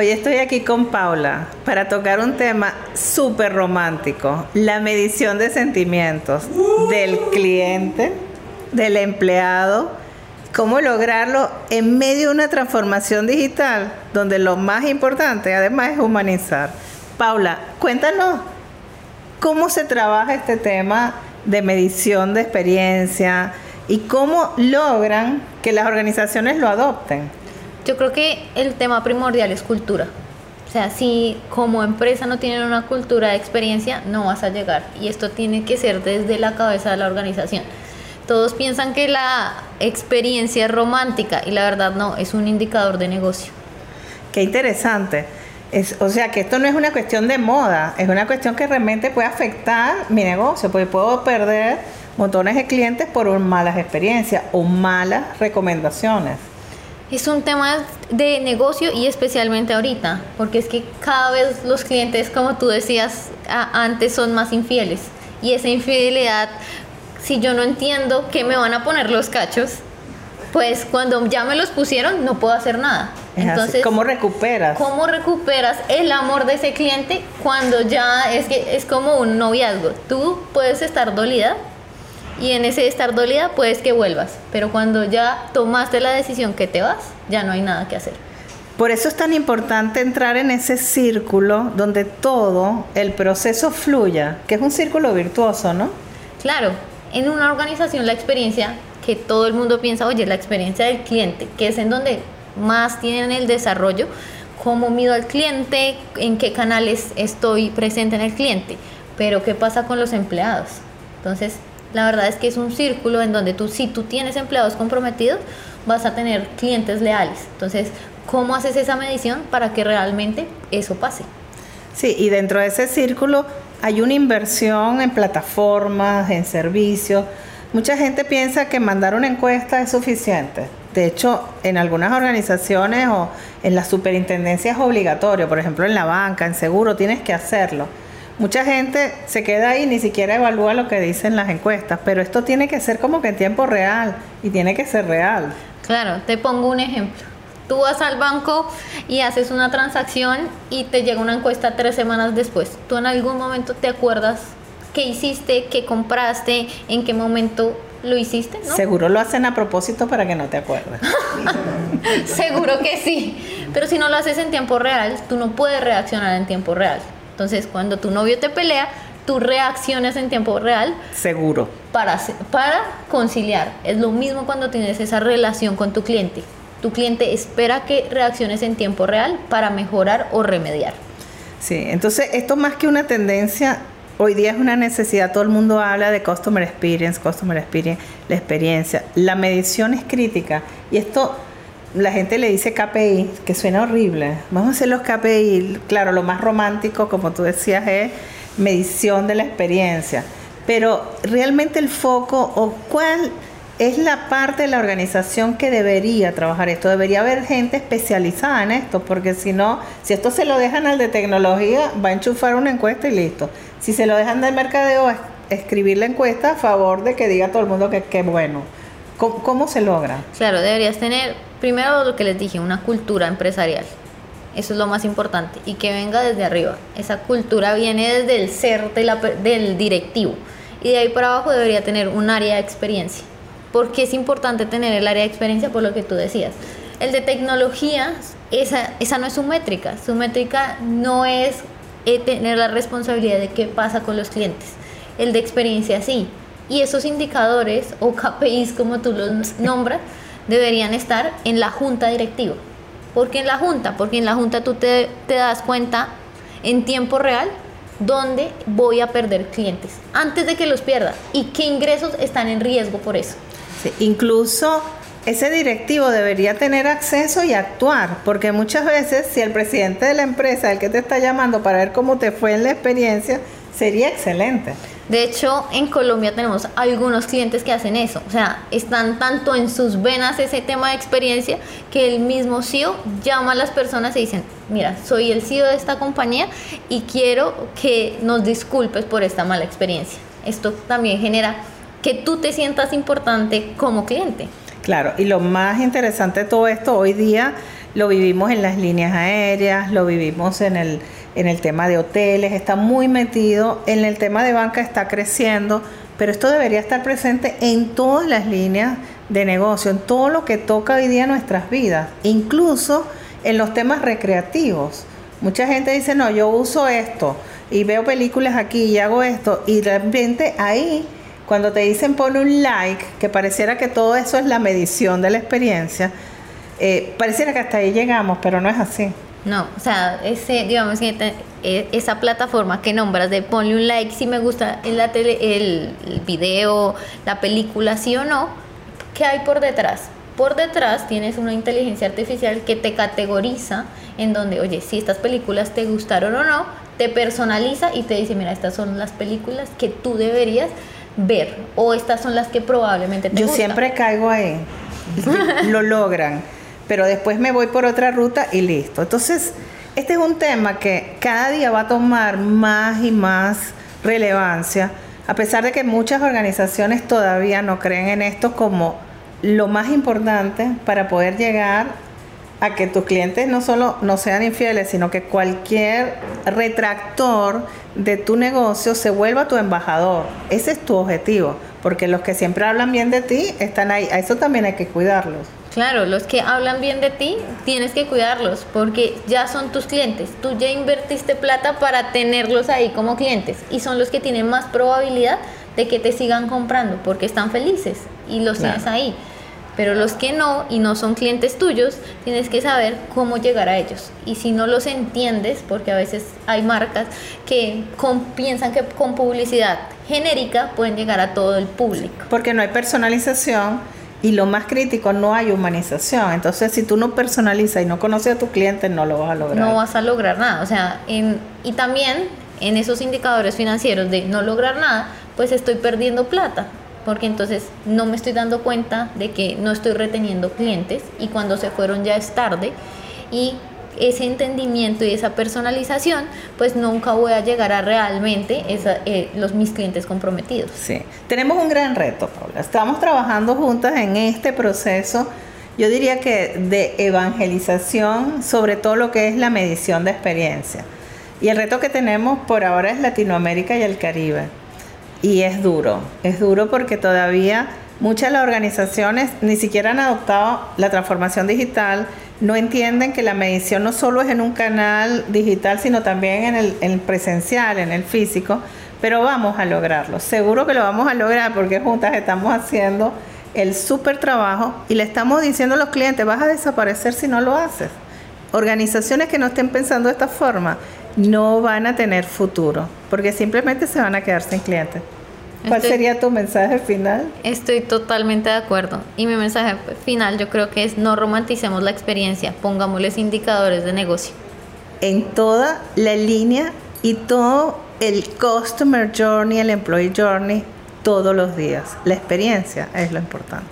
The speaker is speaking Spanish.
Hoy estoy aquí con Paula para tocar un tema súper romántico, la medición de sentimientos del cliente, del empleado, cómo lograrlo en medio de una transformación digital donde lo más importante además es humanizar. Paula, cuéntanos cómo se trabaja este tema de medición de experiencia y cómo logran que las organizaciones lo adopten. Yo creo que el tema primordial es cultura. O sea, si como empresa no tienen una cultura de experiencia, no vas a llegar. Y esto tiene que ser desde la cabeza de la organización. Todos piensan que la experiencia es romántica y la verdad no, es un indicador de negocio. Qué interesante. Es, o sea, que esto no es una cuestión de moda, es una cuestión que realmente puede afectar mi negocio, porque puedo perder montones de clientes por malas experiencias o malas recomendaciones es un tema de negocio y especialmente ahorita, porque es que cada vez los clientes, como tú decías antes, son más infieles. Y esa infidelidad, si yo no entiendo qué me van a poner los cachos, pues cuando ya me los pusieron no puedo hacer nada. Entonces, ¿cómo recuperas? ¿Cómo recuperas el amor de ese cliente cuando ya es que es como un noviazgo? Tú puedes estar dolida, y en ese estar dolida puedes que vuelvas, pero cuando ya tomaste la decisión que te vas, ya no hay nada que hacer. Por eso es tan importante entrar en ese círculo donde todo el proceso fluya, que es un círculo virtuoso, ¿no? Claro, en una organización la experiencia que todo el mundo piensa, oye, la experiencia del cliente, que es en donde más tienen el desarrollo, cómo mido al cliente, en qué canales estoy presente en el cliente, pero qué pasa con los empleados. Entonces, la verdad es que es un círculo en donde tú, si tú tienes empleados comprometidos, vas a tener clientes leales. Entonces, ¿cómo haces esa medición para que realmente eso pase? Sí, y dentro de ese círculo hay una inversión en plataformas, en servicios. Mucha gente piensa que mandar una encuesta es suficiente. De hecho, en algunas organizaciones o en la superintendencia es obligatorio. Por ejemplo, en la banca, en seguro, tienes que hacerlo mucha gente se queda ahí y ni siquiera evalúa lo que dicen las encuestas, pero esto tiene que ser como que en tiempo real y tiene que ser real. Claro, te pongo un ejemplo. Tú vas al banco y haces una transacción y te llega una encuesta tres semanas después. ¿Tú en algún momento te acuerdas qué hiciste, qué compraste, en qué momento lo hiciste? Seguro lo hacen a propósito para que no te acuerdes. Seguro que sí. Pero si no lo haces en tiempo real, tú no puedes reaccionar en tiempo real. Entonces, cuando tu novio te pelea, tú reaccionas en tiempo real. Seguro. Para, para conciliar. Es lo mismo cuando tienes esa relación con tu cliente. Tu cliente espera que reacciones en tiempo real para mejorar o remediar. Sí, entonces esto más que una tendencia, hoy día es una necesidad. Todo el mundo habla de customer experience, customer experience, la experiencia. La medición es crítica. Y esto la gente le dice KPI, que suena horrible. Vamos a hacer los KPI. Claro, lo más romántico, como tú decías, es medición de la experiencia. Pero realmente el foco o cuál es la parte de la organización que debería trabajar esto. Debería haber gente especializada en esto, porque si no, si esto se lo dejan al de tecnología, va a enchufar una encuesta y listo. Si se lo dejan del mercadeo, escribir la encuesta a favor de que diga todo el mundo que qué bueno. ¿Cómo, se logra? Claro, deberías tener, primero lo que les dije, una cultura empresarial. Eso es lo más importante. Y que venga desde arriba. Esa cultura viene desde el ser del directivo. Y de ahí para abajo debería tener un área de experiencia. Porque es importante tener el área de experiencia por lo que tú decías. El de tecnología, esa, esa no es su métrica. Su métrica no es eh, tener la responsabilidad de qué pasa con los clientes. El de experiencia sí. Y esos indicadores o KPIs, como tú los nombras, deberían estar en la junta directiva. ¿Por qué en la junta? Porque en la junta tú te, das cuenta en tiempo real dónde voy a perder clientes antes de que los pierda y qué ingresos están en riesgo por eso. incluso ese directivo debería tener acceso y actuar, porque muchas veces si el presidente de la empresa, el que te está llamando para ver cómo te fue en la experiencia, sería excelente. De hecho, en Colombia tenemos algunos clientes que hacen eso. O sea, están tanto en sus venas ese tema de experiencia que el mismo CEO llama a las personas y dicen, mira, soy el CEO de esta compañía y quiero que nos disculpes por esta mala experiencia. Esto también genera que tú te sientas importante como cliente. Claro, y lo más interesante de todo esto hoy día lo vivimos en las líneas aéreas, lo vivimos en el, en el tema de hoteles, está muy metido, en el tema de banca está creciendo, pero esto debería estar presente en todas las líneas de negocio, en todo lo que toca hoy día nuestras vidas, incluso en los temas recreativos. Mucha gente dice, no, yo uso esto y veo películas aquí y hago esto, y de repente ahí, cuando te dicen pon un like, que pareciera que todo eso es la medición de la experiencia, eh, pareciera que hasta ahí llegamos, pero no es así. No, o sea, ese, digamos, e, esa plataforma que nombras de ponle un like si me gusta en la tele, el, el video, la película, sí o no, ¿qué hay por detrás? Por detrás tienes una inteligencia artificial que te categoriza en donde, oye, si estas películas te gustaron o no, te personaliza y te dice, mira, estas son las películas que tú deberías ver o estas son las que probablemente te Yo siempre caigo ahí, lo logran, pero después me voy por otra ruta y listo. Entonces, este es un tema que cada día va a tomar más y más relevancia, a pesar de que muchas organizaciones todavía no creen en esto como lo más importante para poder llegar a que tus clientes no solo no sean infieles, sino que cualquier retractor de tu negocio se vuelva tu embajador. Ese es tu objetivo, porque los que siempre hablan bien de ti están ahí. A eso también hay que cuidarlos. Claro, los que hablan bien de ti, tienes que cuidarlos porque ya son tus clientes. Tú ya invertiste plata para tenerlos ahí como clientes y son los que tienen más probabilidad de que te sigan comprando porque están felices y los tienes ahí. Pero los que no y no son clientes tuyos, tienes que saber cómo llegar a ellos. Y si no los entiendes, porque a veces hay marcas que piensan que con publicidad genérica pueden llegar a todo el público. Porque no hay personalización y lo más crítico, no hay humanización. Entonces, si tú no personalizas y no conoces a tu cliente, no lo vas a lograr. No vas a lograr nada. O sea, y también en esos indicadores financieros de no lograr nada, pues estoy perdiendo plata porque entonces no me estoy dando cuenta de que no estoy reteniendo clientes y cuando se fueron ya es tarde y ese entendimiento y esa personalización, pues nunca voy a llegar a realmente eh, los mis clientes comprometidos. Sí, tenemos un gran reto, Paula. Estamos trabajando juntas en este proceso, yo diría que de evangelización sobre todo lo que es la medición de experiencia. Y el reto que tenemos por ahora es Latinoamérica y el Caribe y es duro, es duro porque todavía muchas de las organizaciones ni siquiera han adoptado la transformación digital, no entienden que la medición no solo es en un canal digital, sino también en el, en presencial, en el físico, pero vamos a lograrlo, seguro que lo vamos a lograr porque juntas estamos haciendo el súper trabajo y le estamos diciendo a los clientes, vas a desaparecer si no lo haces. Organizaciones que no estén pensando de esta forma no van a tener futuro, porque simplemente se van a quedar sin clientes. ¿Cuál sería tu mensaje final? Estoy totalmente de acuerdo. Y mi mensaje final yo creo que es no romanticemos la experiencia, pongámosles indicadores de negocio. En toda la línea y todo el customer journey, el employee journey, todos los días. La experiencia es lo importante.